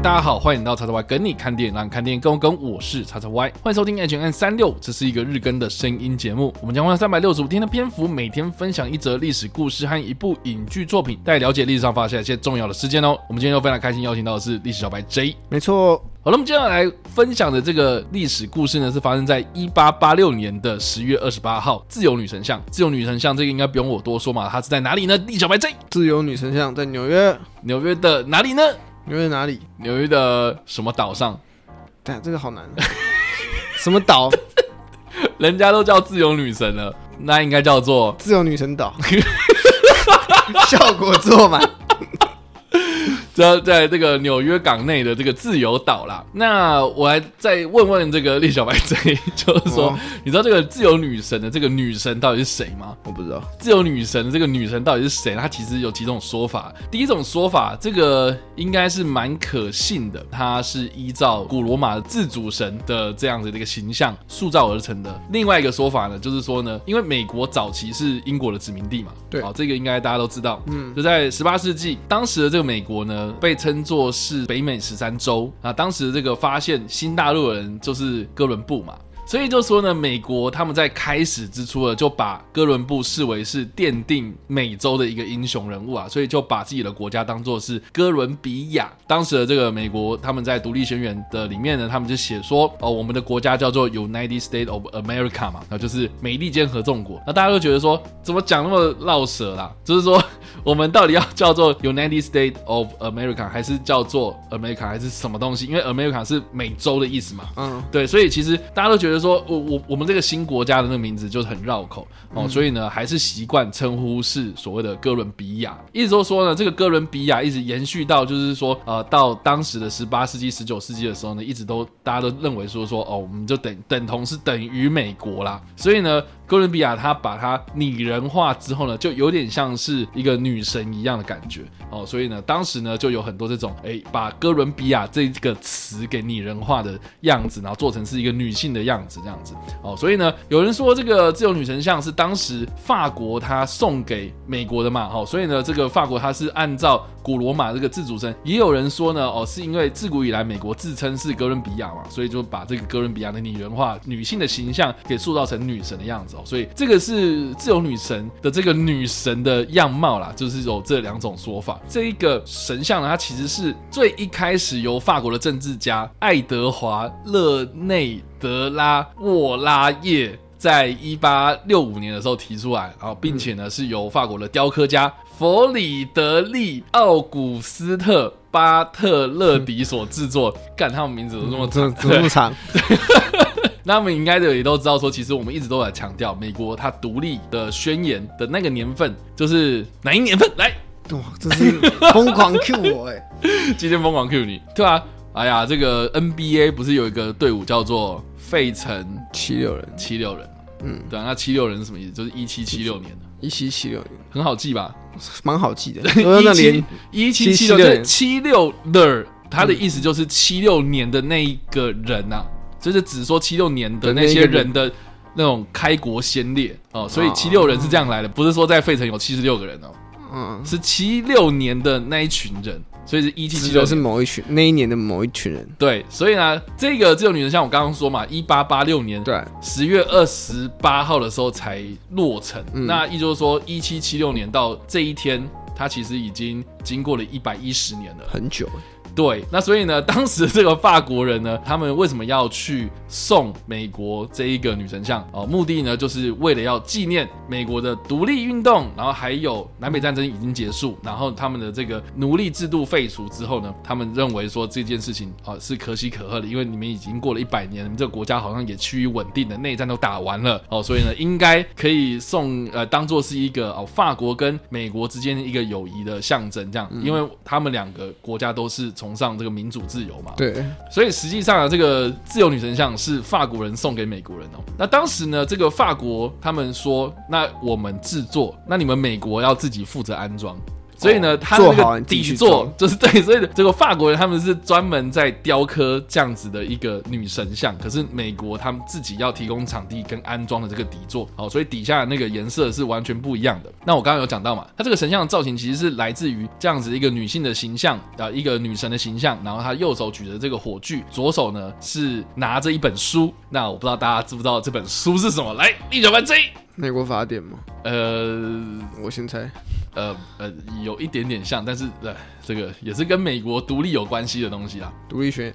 大家好，欢迎到叉叉 Y 跟你看电影，让你看电影更有梗。我是叉叉 Y，欢迎收听 H N 三六，这是一个日更的声音节目。我们将花三百六十五天的篇幅，每天分享一则历史故事和一部影剧作品，带你了解历史上发生一些重要的事件哦。我们今天又非常开心邀请到的是历史小白 J，没错。好了，我们接下来分享的这个历史故事呢，是发生在一八八六年的十月二十八号。自由女神像，自由女神像，这个应该不用我多说嘛，它是在哪里呢？历史小白 J，自由女神像在纽约，纽约的哪里呢？纽约哪里？纽约的什么岛上？但，这个好难。什么岛？人家都叫自由女神了，那应该叫做自由女神岛。效果做满。在在这个纽约港内的这个自由岛啦，那我来再问问这个列小白 J，就是说，哦、你知道这个自由女神的这个女神到底是谁吗？我不知道。自由女神的这个女神到底是谁？她其实有几种说法。第一种说法，这个应该是蛮可信的，她是依照古罗马自主神的这样子的一个形象塑造而成的。另外一个说法呢，就是说呢，因为美国早期是英国的殖民地嘛，对，好，这个应该大家都知道。嗯，就在十八世纪，当时的这个美国呢。被称作是北美十三州啊，当时这个发现新大陆的人就是哥伦布嘛。所以就说呢，美国他们在开始之初呢，就把哥伦布视为是奠定美洲的一个英雄人物啊，所以就把自己的国家当做是哥伦比亚。当时的这个美国，他们在独立宣言的里面呢，他们就写说哦，我们的国家叫做 United States of America 嘛，那就是美利坚合众国。那大家都觉得说，怎么讲那么绕舌啦？就是说，我们到底要叫做 United States of America，还是叫做 America，还是什么东西？因为 America 是美洲的意思嘛。嗯，对，所以其实大家都觉得。说我我我们这个新国家的那个名字就是很绕口哦，嗯、所以呢，还是习惯称呼是所谓的哥伦比亚。一直都说呢，这个哥伦比亚一直延续到就是说呃，到当时的十八世纪、十九世纪的时候呢，一直都大家都认为说说哦，我们就等等同是等于美国啦。所以呢，哥伦比亚它把它拟人化之后呢，就有点像是一个女神一样的感觉哦。所以呢，当时呢就有很多这种哎，把哥伦比亚这个词给拟人化的样子，然后做成是一个女性的样子。这样子哦，所以呢，有人说这个自由女神像是当时法国他送给美国的嘛，哦，所以呢，这个法国它是按照古罗马这个自主神，也有人说呢，哦，是因为自古以来美国自称是哥伦比亚嘛，所以就把这个哥伦比亚的拟人化女性的形象给塑造成女神的样子哦，所以这个是自由女神的这个女神的样貌啦，就是有这两种说法。这一个神像呢，它其实是最一开始由法国的政治家爱德华勒内。德拉沃拉叶在一八六五年的时候提出来，然后并且呢是由法国的雕刻家弗里德利奥古斯特巴特勒迪所制作。干，他们名字都这么长，这么长。那他们应该的也都知道说，其实我们一直都在强调，美国它独立的宣言的那个年份就是哪一年份？来，哇，这是疯狂 Q 我哎、欸，今天疯狂 Q 你，对啊。哎呀，这个 NBA 不是有一个队伍叫做费城七六人？七六人，嗯，对啊，那七六人是什么意思？就是一七七六年的，一七七六。年，很好记吧？蛮好记的。一七一七七六，七六的，他的意思就是七六年的那一个人呐、啊，就是只说七六年的那些人的那种开国先烈。哦，所以七六人是这样来的，不是说在费城有七十六个人哦，嗯，是七六年的那一群人。所以是一七七六是某一群那一年的某一群人，对，所以呢，这个自由女神像我刚刚说嘛，一八八六年对。十月二十八号的时候才落成，嗯、那意思就是说一七七六年到这一天，它其实已经经过了一百一十年了，很久。对，那所以呢，当时这个法国人呢，他们为什么要去送美国这一个女神像？哦，目的呢，就是为了要纪念美国的独立运动，然后还有南北战争已经结束，然后他们的这个奴隶制度废除之后呢，他们认为说这件事情啊、哦、是可喜可贺的，因为你们已经过了一百年，你们这个国家好像也趋于稳定的，内战都打完了。哦，所以呢，应该可以送呃当做是一个哦法国跟美国之间的一个友谊的象征，这样，因为他们两个国家都是从崇尚这个民主自由嘛？对，所以实际上啊，这个自由女神像是法国人送给美国人哦。那当时呢，这个法国他们说，那我们制作，那你们美国要自己负责安装。所以呢，他的那个底座就是 对，所以这个法国人他们是专门在雕刻这样子的一个女神像，可是美国他们自己要提供场地跟安装的这个底座，好，所以底下的那个颜色是完全不一样的。那我刚刚有讲到嘛，它这个神像的造型其实是来自于这样子一个女性的形象啊，一个女神的形象，然后她右手举着这个火炬，左手呢是拿着一本书。那我不知道大家知不知道这本书是什么？来，一九八 J，美国法典吗？呃，我先猜。呃呃，有一点点像，但是呃，这个也是跟美国独立有关系的东西啦。独立宣言，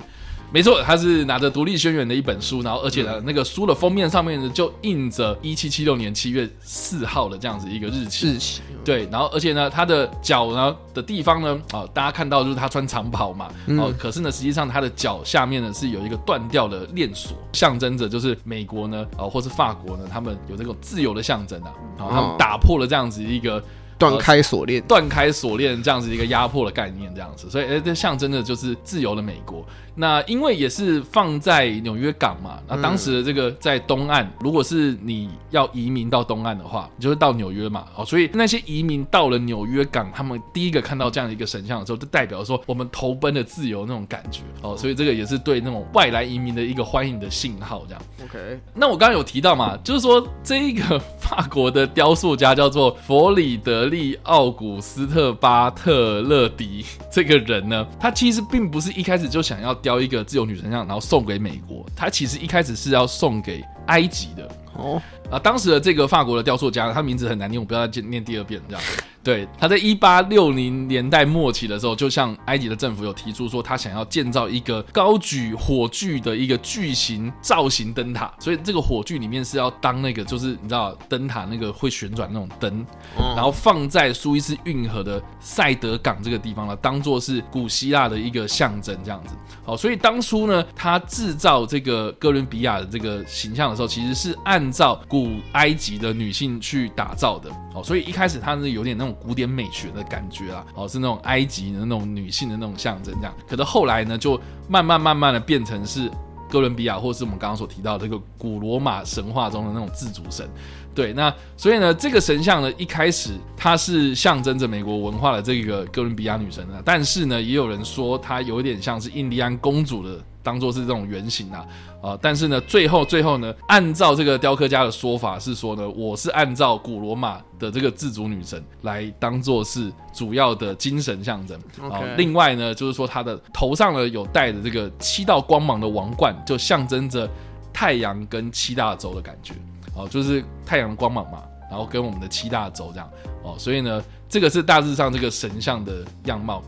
没错，他是拿着独立宣言的一本书，然后而且呢，嗯、那个书的封面上面呢就印着一七七六年七月四号的这样子一个日期。日期。对，然后而且呢，他的脚呢的地方呢，啊，大家看到就是他穿长袍嘛，哦、嗯，可是呢，实际上他的脚下面呢是有一个断掉的链锁，象征着就是美国呢，啊，或是法国呢，他们有这种自由的象征啊，啊，他们打破了这样子一个。断开锁链，断开锁链这样子一个压迫的概念，这样子，所以诶，这象征的就是自由的美国。那因为也是放在纽约港嘛，那当时的这个在东岸，如果是你要移民到东岸的话，你就会到纽约嘛，哦，所以那些移民到了纽约港，他们第一个看到这样的一个神像的时候，就代表说我们投奔的自由那种感觉，哦，所以这个也是对那种外来移民的一个欢迎的信号，这样。OK，那我刚刚有提到嘛，就是说这一个法国的雕塑家叫做弗里德利奥古斯特巴特勒迪这个人呢，他其实并不是一开始就想要。雕一个自由女神像，然后送给美国。他其实一开始是要送给埃及的哦。啊，当时的这个法国的雕塑家，他名字很难念，我不要再念第二遍这样。对，他在一八六零年代末期的时候，就向埃及的政府有提出说，他想要建造一个高举火炬的一个巨型造型灯塔。所以这个火炬里面是要当那个，就是你知道灯塔那个会旋转那种灯，然后放在苏伊士运河的塞德港这个地方呢，当做是古希腊的一个象征这样子。好，所以当初呢，他制造这个哥伦比亚的这个形象的时候，其实是按按照古埃及的女性去打造的。哦，所以一开始它是有点那种。古典美学的感觉啊，哦，是那种埃及的那种女性的那种象征，这样。可是后来呢，就慢慢慢慢的变成是哥伦比亚，或是我们刚刚所提到的这个古罗马神话中的那种自主神。对，那所以呢，这个神像呢，一开始它是象征着美国文化的这个哥伦比亚女神的，但是呢，也有人说它有点像是印第安公主的。当做是这种原型啊，啊，但是呢，最后最后呢，按照这个雕刻家的说法是说呢，我是按照古罗马的这个自主女神来当做是主要的精神象征啊。Okay. 另外呢，就是说她的头上呢有戴着这个七道光芒的王冠，就象征着太阳跟七大洲的感觉哦，就是太阳的光芒嘛，然后跟我们的七大洲这样哦，所以呢，这个是大致上这个神像的样貌。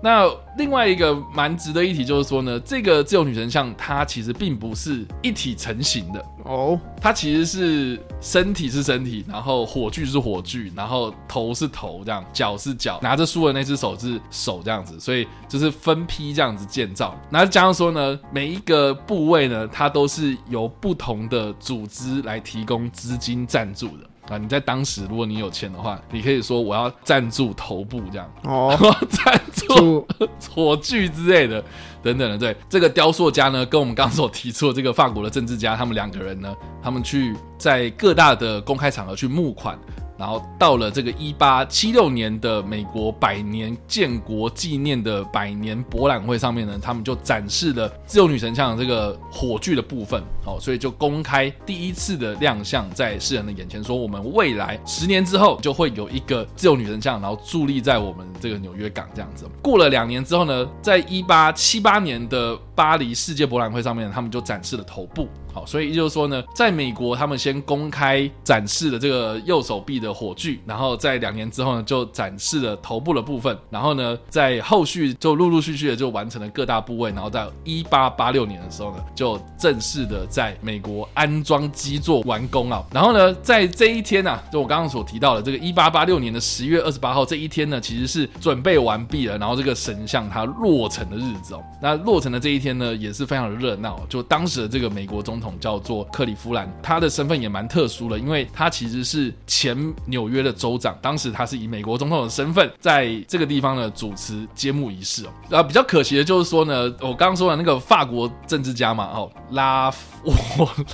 那另外一个蛮值得一提，就是说呢，这个自由女神像它其实并不是一体成型的哦，它其实是身体是身体，然后火炬是火炬，然后头是头这样，脚是脚，拿着书的那只手是手这样子，所以就是分批这样子建造。那加上说呢，每一个部位呢，它都是由不同的组织来提供资金赞助的。啊，你在当时，如果你有钱的话，你可以说我要赞助头部这样，哦，赞助 火炬之类的，等等的。对，这个雕塑家呢，跟我们刚刚所提出的这个法国的政治家，他们两个人呢，他们去在各大的公开场合去募款。然后到了这个一八七六年的美国百年建国纪念的百年博览会上面呢，他们就展示了自由女神像这个火炬的部分，哦，所以就公开第一次的亮相在世人的眼前，说我们未来十年之后就会有一个自由女神像，然后伫立在我们这个纽约港这样子。过了两年之后呢，在一八七八年的巴黎世界博览会上面，他们就展示了头部。所以就是说呢，在美国，他们先公开展示了这个右手臂的火炬，然后在两年之后呢，就展示了头部的部分，然后呢，在后续就陆陆续续的就完成了各大部位，然后在一八八六年的时候呢，就正式的在美国安装基座完工啊。然后呢，在这一天呢、啊，就我刚刚所提到的这个一八八六年的十月二十八号这一天呢，其实是准备完毕了，然后这个神像它落成的日子哦。那落成的这一天呢，也是非常的热闹，就当时的这个美国总统。叫做克里夫兰，他的身份也蛮特殊的，因为他其实是前纽约的州长，当时他是以美国总统的身份在这个地方呢主持揭幕仪式哦。啊，比较可惜的就是说呢，我刚刚说的那个法国政治家嘛，哦，拉夫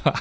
拉。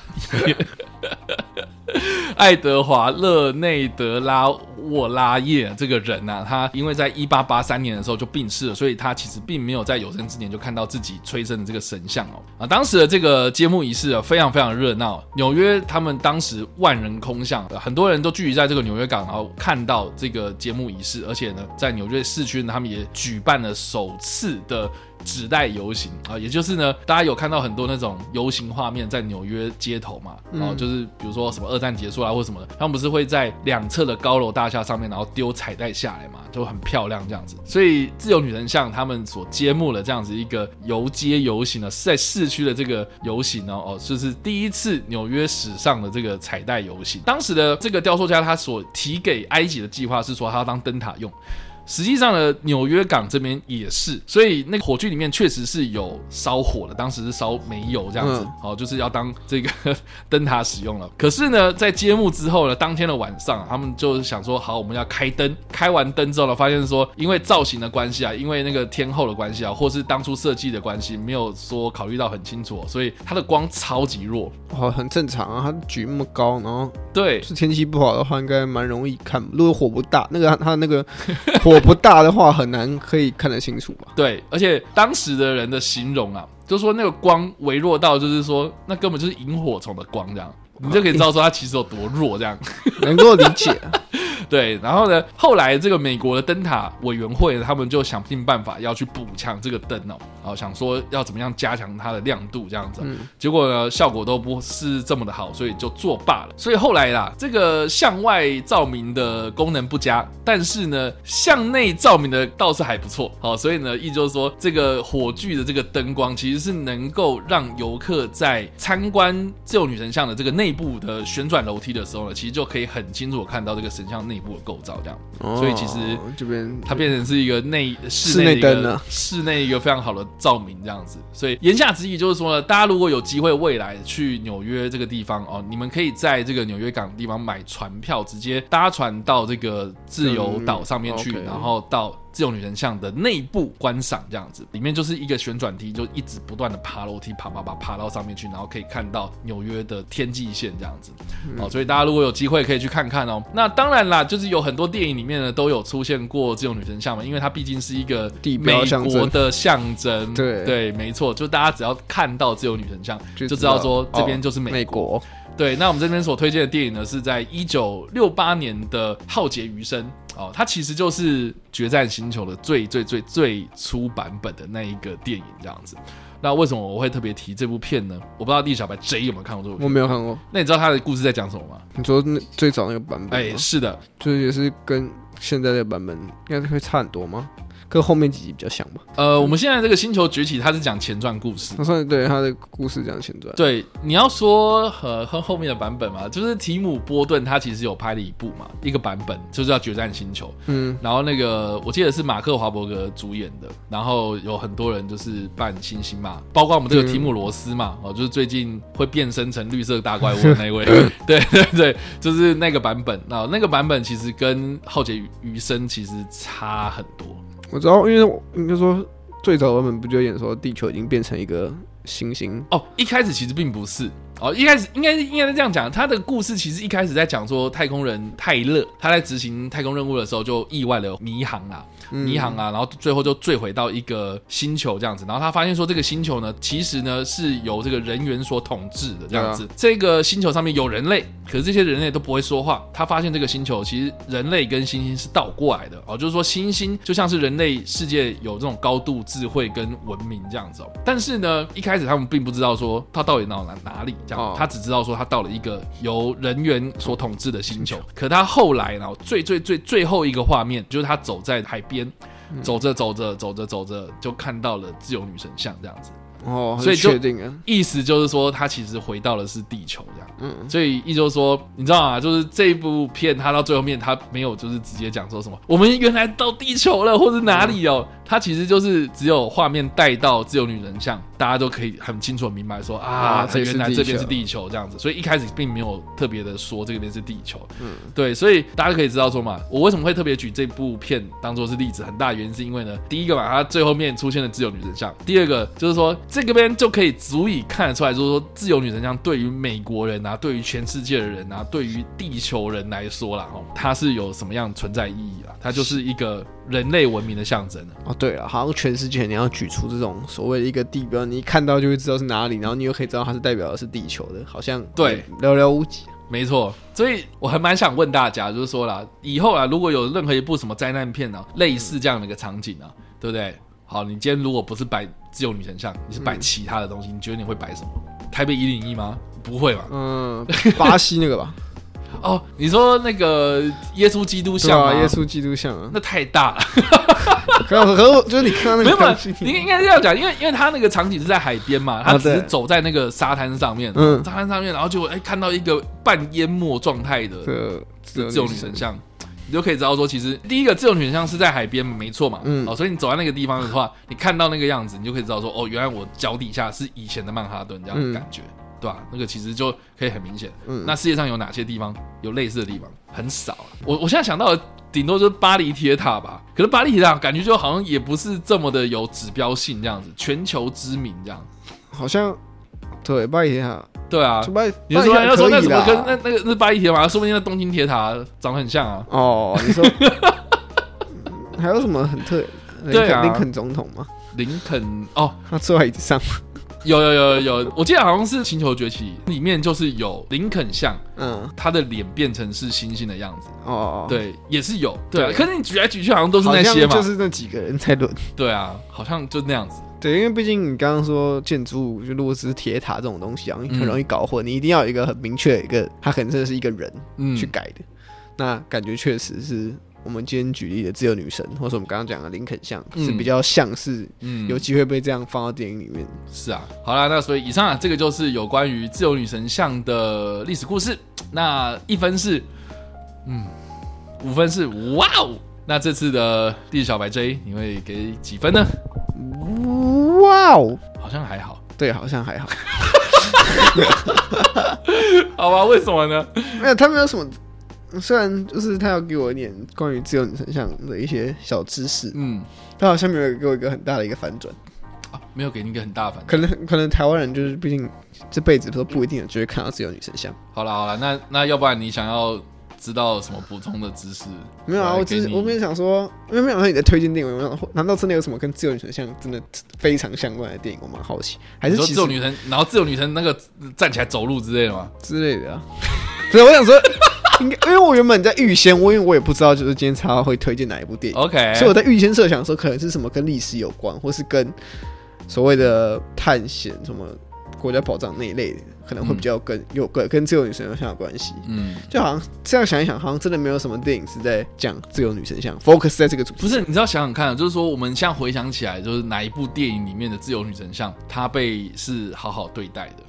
爱德华·勒内德拉沃拉耶这个人啊，他因为在一八八三年的时候就病逝了，所以他其实并没有在有生之年就看到自己催生的这个神像哦。啊，当时的这个揭幕仪式啊，非常非常热闹。纽约他们当时万人空巷，很多人都聚集在这个纽约港，然后看到这个揭幕仪式，而且呢，在纽约市区呢，他们也举办了首次的。纸袋游行啊，也就是呢，大家有看到很多那种游行画面在纽约街头嘛，然后就是比如说什么二战结束啊，或什么的，他们不是会在两侧的高楼大厦上面，然后丢彩带下来嘛，就很漂亮这样子。所以自由女神像他们所揭幕的这样子一个游街游行呢，是在市区的这个游行呢，哦，就是第一次纽约史上的这个彩带游行。当时的这个雕塑家他所提给埃及的计划是说，他要当灯塔用。实际上呢，纽约港这边也是，所以那个火炬里面确实是有烧火的，当时是烧煤油这样子，好、嗯，就是要当这个 灯塔使用了。可是呢，在揭幕之后呢，当天的晚上，他们就想说，好，我们要开灯。开完灯之后呢，发现说，因为造型的关系啊，因为那个天候的关系啊，或是当初设计的关系，没有说考虑到很清楚，所以它的光超级弱。哦，很正常啊，它举那么高，然后对，是天气不好的话，应该蛮容易看。如果火不大，那个 他那个火。不大的话，很难可以看得清楚吧？对，而且当时的人的形容啊，就说那个光微弱到，就是说那根本就是萤火虫的光这样，你就可以知道说它其实有多弱这样，能够理解。对，然后呢，后来这个美国的灯塔委员会呢，他们就想尽办法要去补强这个灯哦，然后想说要怎么样加强它的亮度这样子，嗯、结果呢，效果都不是这么的好，所以就作罢了。所以后来啦，这个向外照明的功能不佳，但是呢，向内照明的倒是还不错。好，所以呢，意思就是说，这个火炬的这个灯光其实是能够让游客在参观自由女神像的这个内部的旋转楼梯的时候呢，其实就可以很清楚的看到这个神像内部的构造这样，哦、所以其实这边它变成是一个内室内灯呢，室内一个非常好的照明这样子。所以言下之意就是说呢，大家如果有机会未来去纽约这个地方哦，你们可以在这个纽约港的地方买船票，直接搭船到这个自由岛上面去，嗯 okay、然后到。自由女神像的内部观赏这样子，里面就是一个旋转梯，就一直不断的爬楼梯，爬爬爬爬到上面去，然后可以看到纽约的天际线这样子。哦，所以大家如果有机会可以去看看哦。那当然啦，就是有很多电影里面呢都有出现过自由女神像嘛，因为它毕竟是一个美国的象征。对对，没错，就大家只要看到自由女神像，就知道说这边就是美国。对，那我们这边所推荐的电影呢，是在一九六八年的《浩劫余生》。哦，它其实就是《决战星球》的最最最最初版本的那一个电影这样子。那为什么我会特别提这部片呢？我不知道地小白 J 有没有看过这部片？我没有看过。那你知道他的故事在讲什么吗？你说那最早那个版本？哎，是的，就是也是跟现在的版本应该会差很多吗？跟后面几集比较像吧。呃，我们现在这个星球崛起，它是讲前传故事。他说对，它的故事讲前传。对，你要说和和后面的版本嘛，就是提姆波顿他其实有拍了一部嘛，一个版本就是叫《决战星球》。嗯，然后那个我记得是马克华伯格主演的，然后有很多人就是扮猩猩嘛，包括我们这个提姆罗斯嘛，哦，就是最近会变身成绿色大怪物的那位。对 对对，就是那个版本。那那个版本其实跟《浩劫余生》其实差很多。我知道，因为应该说最早版本不就演说地球已经变成一个行星哦，一开始其实并不是。哦，一开始应该应该是这样讲，他的故事其实一开始在讲说太空人泰勒他在执行太空任务的时候就意外的迷航啊，嗯、迷航啊，然后最后就坠毁到一个星球这样子，然后他发现说这个星球呢，其实呢是由这个人猿所统治的这样子，啊、这个星球上面有人类，可是这些人类都不会说话。他发现这个星球其实人类跟星星是倒过来的哦，就是说星星就像是人类世界有这种高度智慧跟文明这样子哦，但是呢一开始他们并不知道说他到底到哪哪里。他只知道说他到了一个由人猿所统治的星球，可他后来呢，最最最最后一个画面就是他走在海边，走着走着走着走着就看到了自由女神像这样子。哦，所以确定啊，意思就是说他其实回到的是地球这样。嗯，所以意思就是说，你知道吗？就是这一部片它到最后面它没有就是直接讲说什么我们原来到地球了或者哪里哦，它其实就是只有画面带到自由女神像。大家都可以很清楚的明白说啊，这原来这边是地球这样子，所以一开始并没有特别的说这边是地球，嗯，对，所以大家可以知道说嘛，我为什么会特别举这部片当做是例子，很大原因是因为呢，第一个嘛，它最后面出现了自由女神像，第二个就是说这个边就可以足以看得出来，就是说自由女神像对于美国人啊，对于全世界的人啊，对于地球人来说啦，哦，它是有什么样存在意义啦？它就是一个人类文明的象征哦。对了，好像全世界你要举出这种所谓的一个地标，你一看到就会知道是哪里，然后你又可以知道它是代表的是地球的，好像对寥寥无几。没错，所以我还蛮想问大家，就是说啦，以后啊，如果有任何一部什么灾难片啊，类似这样的一个场景啊，对不对？好，你今天如果不是摆自由女神像，你是摆其他的东西，嗯、你觉得你会摆什么？台北一零一吗？不会吧？嗯，巴西那个吧。哦，你说那个耶稣基督像啊？耶稣基督像啊？那太大了。可可就是你看到那个，没有，你应该是这样讲，因为因为他那个场景是在海边嘛，他只是走在那个沙滩上面，嗯，沙滩上面，然后就哎看到一个半淹没状态的自由女神像。你就可以知道说，其实第一个自由选项是在海边，没错嘛。嗯，哦，所以你走在那个地方的话，你看到那个样子，你就可以知道说，哦，原来我脚底下是以前的曼哈顿这样的感觉，嗯、对吧？那个其实就可以很明显。嗯，那世界上有哪些地方有类似的地方？很少。我我现在想到的顶多就是巴黎铁塔吧。可是巴黎铁塔感觉就好像也不是这么的有指标性这样子，全球知名这样。好像对巴黎铁塔。对啊，你说要说那什么跟那那个那巴黎铁塔，说不定那东京铁塔长得很像啊。哦，你说 还有什么很特？对啊，林肯总统吗？林肯哦，他坐在椅子上。有有有有，我记得好像是《星球崛起》里面就是有林肯像，嗯，他的脸变成是星星的样子。哦哦，对，也是有。对，可是你举来举去好像都是那些嘛，就是那几个人在轮。对啊，好像就那样子。对，因为毕竟你刚刚说建筑物，就如果只是铁塔这种东西啊，很容易搞混。你一定要有一个很明确的一个，它可能真的是一个人去改的。那感觉确实是我们今天举例的自由女神，或者我们刚刚讲的林肯像，是比较像是，嗯，有机会被这样放到电影里面。是啊，好啦，那所以以上啊，这个就是有关于自由女神像的历史故事。那一分是，嗯，五分是哇哦。那这次的历史小白 J，你会给几分呢？哇哦，好像还好，对，好像还好。好吧，为什么呢？没有，他没有什么。虽然就是他要给我一点关于自由女神像的一些小知识，嗯，他好像没有给我一个很大的一个反转啊，没有给你一个很大的反转。可能可能台湾人就是毕竟这辈子都不一定有机会看到自由女神像。好了好了，那那要不然你想要？知道什么补充的知识？没有啊，我只是我没有想说，因为没有说你在推荐电影，我想难道真的有什么跟自由女神像真的非常相关的电影？我蛮好奇，还是自由女神，然后自由女神那个站起来走路之类的吗？之类的啊。所以我想说，应该因为我原本在预先，我因为我也不知道，就是今天他会推荐哪一部电影。OK，所以我在预先设想说，可能是什么跟历史有关，或是跟所谓的探险什么。国家宝藏那一类的，可能会比较跟、嗯、有跟跟自由女神像有关系。嗯，就好像这样想一想，好像真的没有什么电影是在讲自由女神像，focus 在这个主题。不是，你知道想想看，就是说我们现在回想起来，就是哪一部电影里面的自由女神像，她被是好好对待的，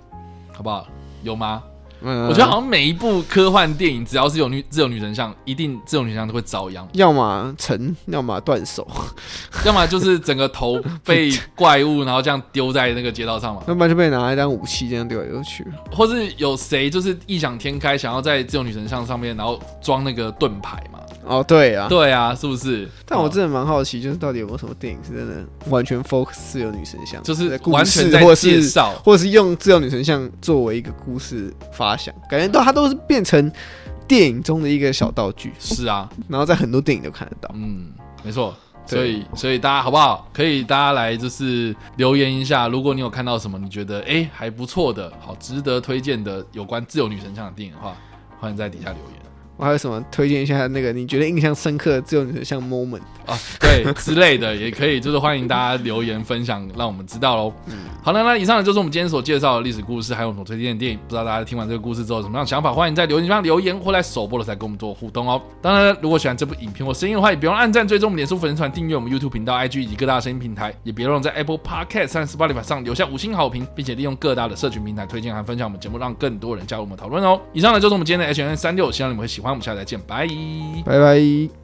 好不好？有吗？嗯，我觉得好像每一部科幻电影，只要是有女自由女神像，一定自由女神像都会遭殃，要么沉，要么断手，要么就是整个头被怪物，然后这样丢在那个街道上嘛，要不然就被拿来当武器这样丢来丢去，或是有谁就是异想天开，想要在自由女神像上面，然后装那个盾牌嘛。哦，对啊，对啊，是不是？但我真的蛮好奇，就是到底有没有什么电影是真的完全 focus 自由女神像，就是完全在介绍，或者是用自由女神像作为一个故事发想，感觉到它都是变成电影中的一个小道具。是啊，然后在很多电影都看得到。嗯，没错。所以，所以大家好不好？可以大家来就是留言一下，如果你有看到什么你觉得哎、欸、还不错的，好值得推荐的有关自由女神像的电影的话，欢迎在底下留言。我还有什么推荐一下那个你觉得印象深刻的自由女神像 moment 啊，对之类的也可以，就是欢迎大家留言分享，让我们知道喽。嗯，好了，那以上呢就是我们今天所介绍的历史故事，还有我们推荐的电影。不知道大家听完这个故事之后有什么样的想法？欢迎在留言区留言，或来首播的时候跟我们做互动哦。当然，如果喜欢这部影片或声音的话，也别忘按赞、追踪我们脸书粉丝团、订阅我们 YouTube 频道、IG 以及各大声音平台，也别忘在 Apple Podcast 和 Spotify 上留下五星好评，并且利用各大的社群平台推荐和分享我们节目，让更多人加入我们讨论哦。以上呢就是我们今天的 H&M 365，希望你们会喜欢。我们下次再见，拜。拜拜。